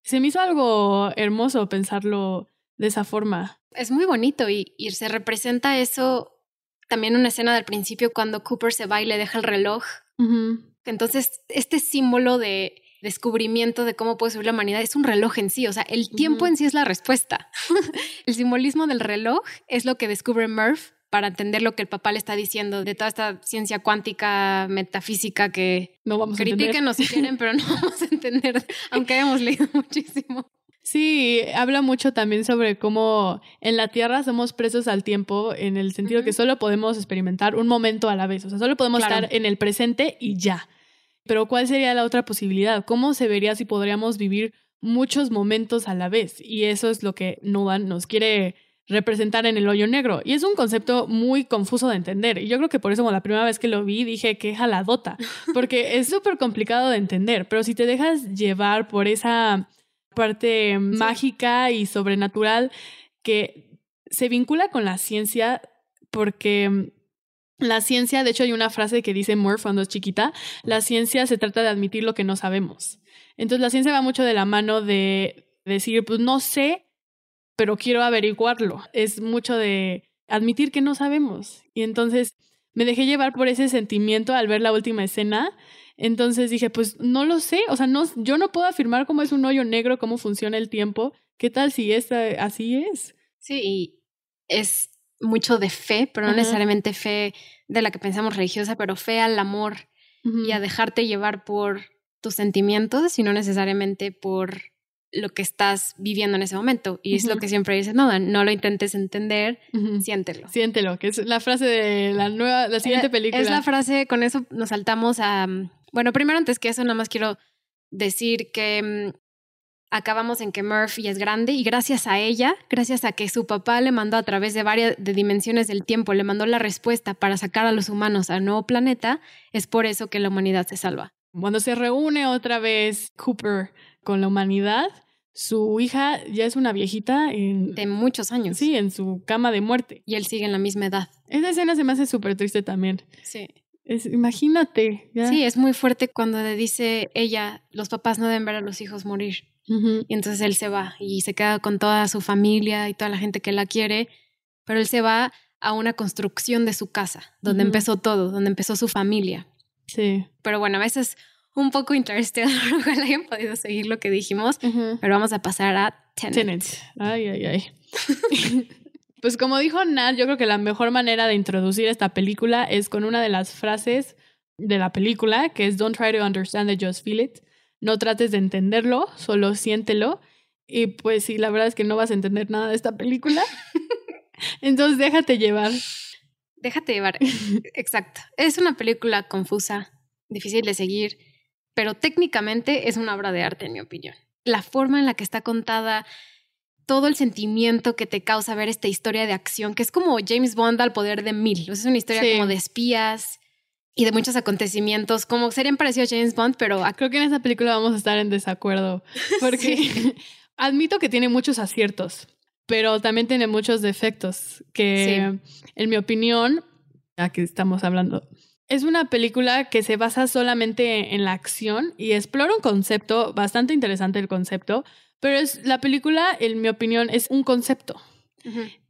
Se me hizo algo hermoso pensarlo de esa forma. Es muy bonito y, y se representa eso también en una escena del principio cuando Cooper se va y le deja el reloj. Entonces, este símbolo de descubrimiento de cómo puede subir la humanidad es un reloj en sí, o sea, el tiempo en sí es la respuesta. (laughs) el simbolismo del reloj es lo que descubre Murph para entender lo que el papá le está diciendo de toda esta ciencia cuántica, metafísica que No vamos critíquenos si quieren, pero no vamos a entender, aunque hemos leído (laughs) muchísimo. Sí, habla mucho también sobre cómo en la Tierra somos presos al tiempo en el sentido Ujú. que solo podemos experimentar un momento a la vez, o sea, solo podemos Claro. estar en el presente y ya. Pero ¿cuál sería la otra posibilidad? ¿Cómo se vería si podríamos vivir muchos momentos a la vez? Y eso es lo que Nolan nos quiere representar en el hoyo negro. Y es un concepto muy confuso de entender. Y yo creo que por eso, como la primera vez que lo vi, dije que jaladota, (laughs) porque es súper complicado de entender. Pero si te dejas llevar por esa parte mágica y sobrenatural que se vincula con la ciencia, porque la ciencia, de hecho hay una frase que dice Murph cuando es chiquita, la ciencia se trata de admitir lo que no sabemos. Entonces la ciencia va mucho de la mano de decir, pues no sé, pero quiero averiguarlo. Es mucho de admitir que no sabemos. Y entonces me dejé llevar por ese sentimiento al ver la última escena. Entonces dije, pues no lo sé, o sea, no, yo no puedo afirmar cómo es un hoyo negro, cómo funciona el tiempo. ¿Qué tal si es, así es? Sí, y es mucho de fe, pero no necesariamente fe de la que pensamos religiosa, pero fe al amor y a dejarte llevar por tus sentimientos, sino necesariamente por lo que estás viviendo en ese momento. Y es lo que siempre dice Nolan, no lo intentes entender, Ujú. siéntelo. Siéntelo, que es la frase de la nueva, la siguiente Eh, película. Es la frase, con eso nos saltamos a... mm, Bueno, primero antes que eso, nada más quiero decir que mm, acabamos en que Murphy es grande y gracias a ella, gracias a que su papá le mandó a través de varias de dimensiones del tiempo, le mandó la respuesta para sacar a los humanos al nuevo planeta, es por eso que la humanidad se salva. Cuando se reúne otra vez Cooper con la humanidad, su hija ya es una viejita en, De muchos años. sí, en su cama de muerte. Y él sigue en la misma edad. Esa escena se me hace súper triste también. Sí. Es, imagínate. ya. Sí, es muy fuerte cuando le dice ella, los papás no deben ver a los hijos morir. Ujú. Y entonces él se va y se queda con toda su familia y toda la gente que la quiere, pero él se va a una construcción de su casa, donde empezó todo, donde empezó su familia. Sí. Pero bueno, a veces un poco Interstellar, (laughs) ojalá hayan podido seguir lo que dijimos, pero vamos a pasar a Tenet. Tenet. Ay, ay, ay. (laughs) pues como dijo Nat, yo creo que la mejor manera de introducir esta película es con una de las frases de la película, que es Don't try to understand it, just feel it. No trates de entenderlo, solo siéntelo. Y pues sí, la verdad es que no vas a entender nada de esta película. (laughs) Entonces déjate llevar. Déjate llevar. Exacto. Es una película confusa, difícil de seguir, pero técnicamente es una obra de arte, en mi opinión. La forma en la que está contada, todo el sentimiento que te causa ver esta historia de acción, que es como James Bond al poder de mil. es una historia como de espías y de muchos acontecimientos, como serían parecidos a James Bond, pero... Creo que en esta película vamos a estar en desacuerdo, (laughs) porque (laughs) admito que tiene muchos aciertos, pero también tiene muchos defectos, que en mi opinión, ya que estamos hablando, es una película que se basa solamente en la acción y explora un concepto bastante interesante el concepto, pero es la película, en mi opinión, es un concepto.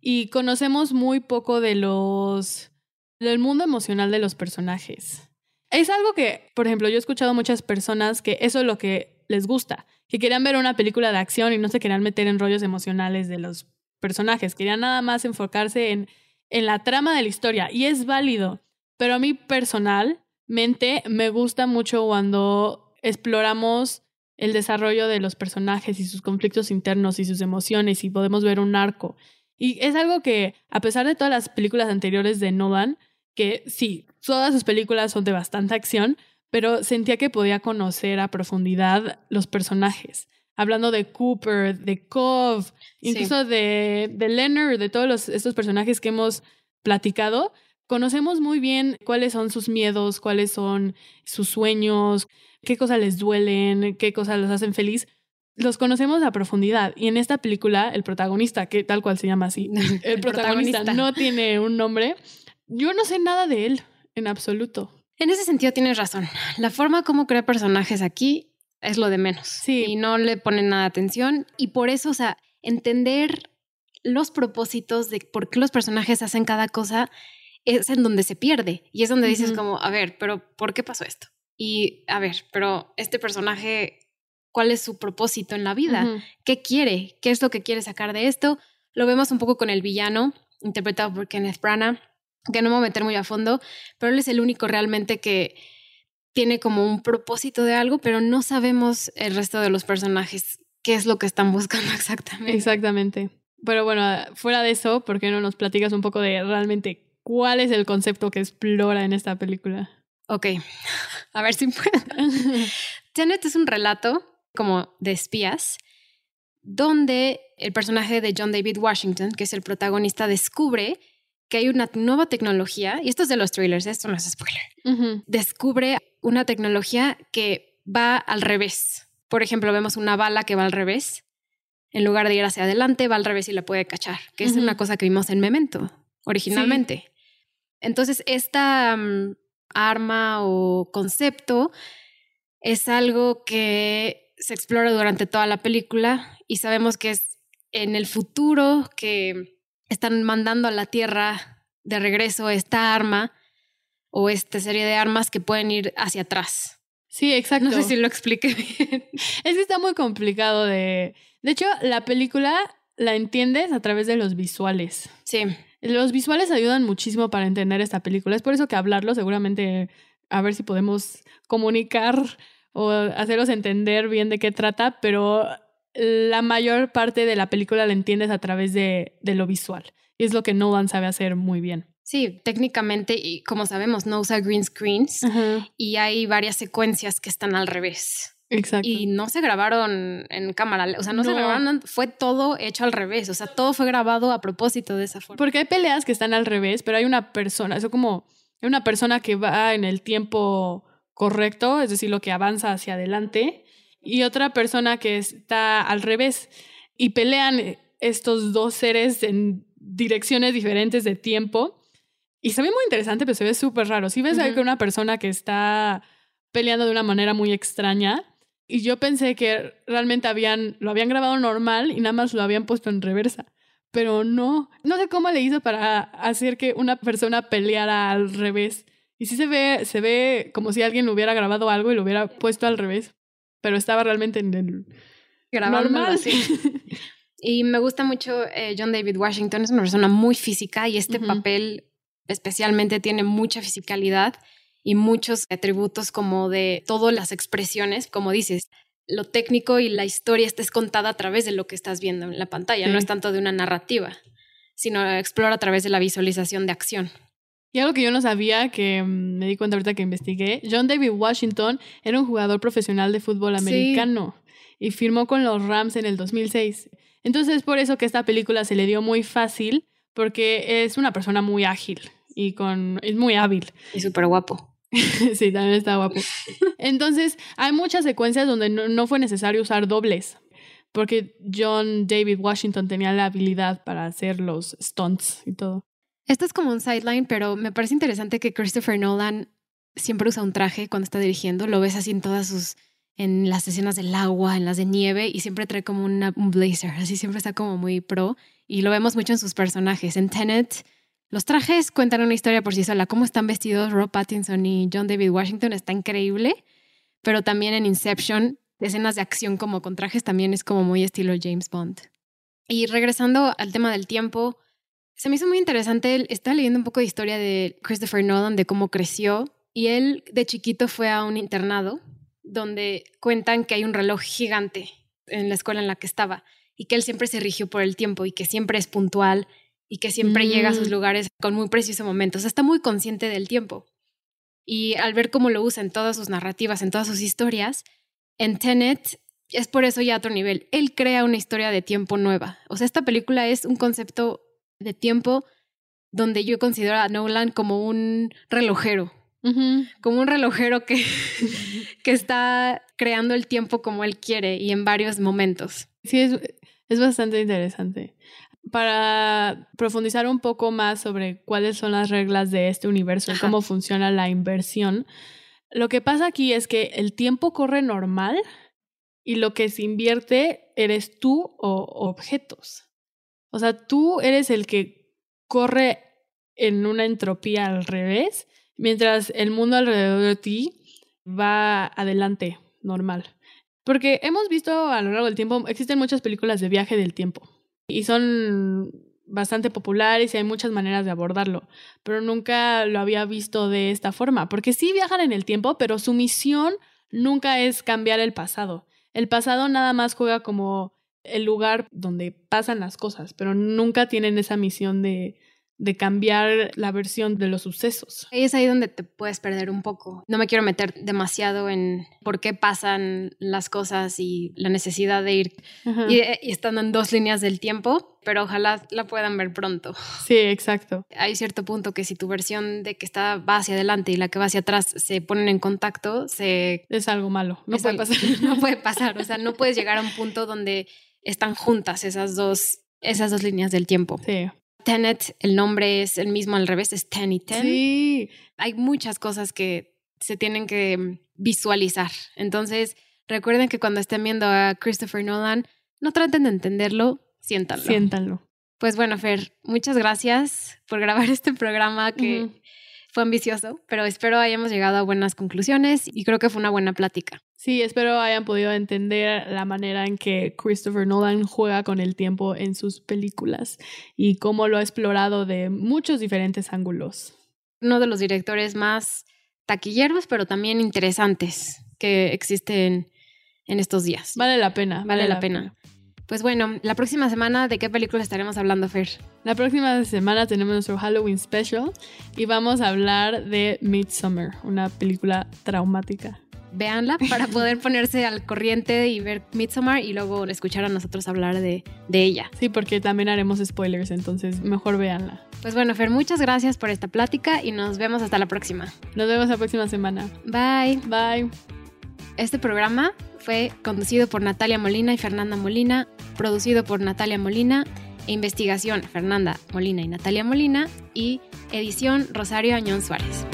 Y conocemos muy poco de los del mundo emocional de los personajes. Es algo que, por ejemplo, yo he escuchado muchas personas que eso es lo que les gusta, que querían ver una película de acción y no se querían meter en rollos emocionales de los personajes, querían nada más enfocarse en, en la trama de la historia y es válido, pero a mí personalmente me gusta mucho cuando exploramos el desarrollo de los personajes y sus conflictos internos y sus emociones y podemos ver un arco. Y es algo que, a pesar de todas las películas anteriores de Nolan, que sí, todas sus películas son de bastante acción, pero sentía que podía conocer a profundidad los personajes. Hablando de Cooper, de Cove, incluso de, de Leonard, de todos estos personajes que hemos platicado, conocemos muy bien cuáles son sus miedos, cuáles son sus sueños, qué cosas les duelen, qué cosas los hacen feliz. Los conocemos a profundidad. Y en esta película, el protagonista, que tal cual se llama así, (laughs) el, protagonista, no tiene un nombre. Yo no sé nada de él, en absoluto. En ese sentido tienes razón. La forma como crea personajes aquí es lo de menos. Sí. Y no le ponen nada de atención. Y por eso, o sea, entender los propósitos de por qué los personajes hacen cada cosa es en donde se pierde. Y es donde dices como, a ver, pero ¿por qué pasó esto? y a ver, pero este personaje, ¿cuál es su propósito en la vida? ¿Qué quiere? ¿Qué es lo que quiere sacar de esto? Lo vemos un poco con el villano, interpretado por Kenneth Branagh, que no me voy a meter muy a fondo, pero él es el único realmente que tiene como un propósito de algo, pero no sabemos el resto de los personajes qué es lo que están buscando (laughs) exactamente. Exactamente. Pero bueno, fuera de eso, ¿por qué no nos platicas un poco de realmente cuál es el concepto que explora en esta película? Ok, (laughs) a ver si puedo. (laughs) Tenet es un relato como de espías donde el personaje de John David Washington, que es el protagonista, descubre que hay una nueva tecnología, y esto es de los trailers, esto no es spoiler, descubre una tecnología que va al revés. Por ejemplo, vemos una bala que va al revés. En lugar de ir hacia adelante, va al revés y la puede cachar, que es una cosa que vimos en Memento originalmente. Entonces, esta mm, arma o concepto es algo que se explora durante toda la película y sabemos que es en el futuro que están mandando a la Tierra de regreso esta arma o esta serie de armas que pueden ir hacia atrás. Sí, exacto. No sé si lo expliqué bien. (laughs) Es que está muy complicado de... De hecho, la película la entiendes a través de los visuales. Sí. Los visuales ayudan muchísimo para entender esta película. Es por eso que hablarlo seguramente a ver si podemos comunicar o hacerlos entender bien de qué trata, pero la mayor parte de la película la entiendes a través de, de lo visual. Y es lo que Nolan sabe hacer muy bien. Sí, técnicamente, y como sabemos, no usa green screens y hay varias secuencias que están al revés. Exacto. Y no se grabaron en cámara, o sea, no, se grabaron, fue todo hecho al revés, o sea, todo fue grabado a propósito de esa forma. Porque hay peleas que están al revés, pero hay una persona, eso como una persona que va en el tiempo correcto, es decir, lo que avanza hacia adelante, y otra persona que está al revés, y pelean estos dos seres en direcciones diferentes de tiempo. Y se ve muy interesante, pero se ve súper raro. Si ves que una persona que está peleando de una manera muy extraña, y yo pensé que realmente habían, lo habían grabado normal y nada más lo habían puesto en reversa. Pero no, no sé cómo le hizo para hacer que una persona peleara al revés. Y sí se ve, se ve como si alguien hubiera grabado algo y lo hubiera puesto al revés. Pero estaba realmente en el normal. Sí. (laughs) y me gusta mucho eh, John David Washington, es una persona muy física y este papel especialmente tiene mucha fisicalidad y muchos atributos como de todas las expresiones, como dices, lo técnico y la historia está contada a través de lo que estás viendo en la pantalla, no es tanto de una narrativa, sino explora a través de la visualización de acción. Y algo que yo no sabía, que mm, me di cuenta ahorita que investigué, John David Washington era un jugador profesional de fútbol Sí. americano y firmó con los Rams en el 2006. Entonces es por eso que esta película se le dio muy fácil, porque es una persona muy ágil y con es muy hábil. Y súper guapo. (laughs) sí, también está guapo. Entonces, hay muchas secuencias donde no, fue necesario usar dobles, porque John David Washington tenía la habilidad para hacer los stunts y todo. Esto es como un sideline, pero me parece interesante que Christopher Nolan siempre usa un traje cuando está dirigiendo. Lo ves así en todas sus. en las escenas del agua, en las de nieve, y siempre trae como una- un blazer. Así siempre está como muy pro. Y lo vemos mucho en sus personajes. En Tenet, los trajes cuentan una historia por sí sola. Cómo están vestidos Rob Pattinson y John David Washington está increíble. Pero también en Inception, escenas de acción como con trajes también es como muy estilo James Bond. Y regresando al tema del tiempo, se me hizo muy interesante. Estaba leyendo un poco de historia de Christopher Nolan, de cómo creció. Y él de chiquito fue a un internado donde cuentan que hay un reloj gigante en la escuela en la que estaba y que él siempre se rigió por el tiempo y que siempre es puntual y que siempre llega a sus Mm. lugares con muy preciso momento. O sea, está muy consciente del tiempo. Y al ver cómo lo usa en todas sus narrativas, en todas sus historias, en Tenet es por eso ya a otro nivel. Él crea una historia de tiempo nueva. O sea, esta película es un concepto de tiempo donde yo considero a Nolan como un relojero, como un relojero que, (laughs) que está creando el tiempo como él quiere y en varios momentos. Sí, es, es bastante interesante. Para profundizar un poco más sobre cuáles son las reglas de este universo y cómo funciona la inversión, lo que pasa aquí es que el tiempo corre normal y lo que se invierte eres tú o objetos. O sea, tú eres el que corre en una entropía al revés, mientras el mundo alrededor de ti va adelante, normal. Porque hemos visto a lo largo del tiempo, existen muchas películas de viaje del tiempo y son bastante populares y hay muchas maneras de abordarlo, pero nunca lo había visto de esta forma, porque sí viajan en el tiempo, pero su misión nunca es cambiar el pasado. El pasado nada más juega como el lugar donde pasan las cosas, pero nunca tienen esa misión de, de cambiar la versión de los sucesos. Es ahí donde te puedes perder un poco. No me quiero meter demasiado en por qué pasan las cosas y la necesidad de ir y, y estando en dos líneas del tiempo, pero ojalá la puedan ver pronto. Sí, exacto. Hay cierto punto que si tu versión de que está va hacia adelante y la que va hacia atrás se ponen en contacto, se Es algo malo. No es puede algo- pasar. (laughs) No puede pasar, o sea, no puedes llegar a un punto donde están juntas esas dos esas dos líneas del tiempo. Sí. Tenet, el nombre es el mismo al revés, es Ten y Ten. Sí. Hay muchas cosas que se tienen que mm, visualizar. Entonces, recuerden que cuando estén viendo a Christopher Nolan, no traten de entenderlo, siéntanlo. Siéntanlo. Pues bueno, Fer, muchas gracias por grabar (laughs) este programa que. Fue ambicioso, pero espero hayamos llegado a buenas conclusiones y creo que fue una buena plática. Sí, espero hayan podido entender la manera en que Christopher Nolan juega con el tiempo en sus películas y cómo lo ha explorado de muchos diferentes ángulos. Uno de los directores más taquilleros, pero también interesantes que existen en estos días. Vale la pena. Vale la pena. Pues bueno, la próxima semana, ¿de qué película estaremos hablando, Fer? La próxima semana tenemos nuestro Halloween special y vamos a hablar de Midsommar, una película traumática. Véanla para (laughs) poder ponerse al corriente y ver Midsommar y luego escuchar a nosotros hablar de, de ella. Sí, porque también haremos spoilers, entonces mejor véanla. Pues bueno, Fer, muchas gracias por esta plática y nos vemos hasta la próxima. Nos vemos la próxima semana. Bye. Bye. Este programa fue conducido por Natalia Molina y Fernanda Molina, producido por Natalia Molina e investigación Fernanda Molina y Natalia Molina y edición Rosario Añón Suárez.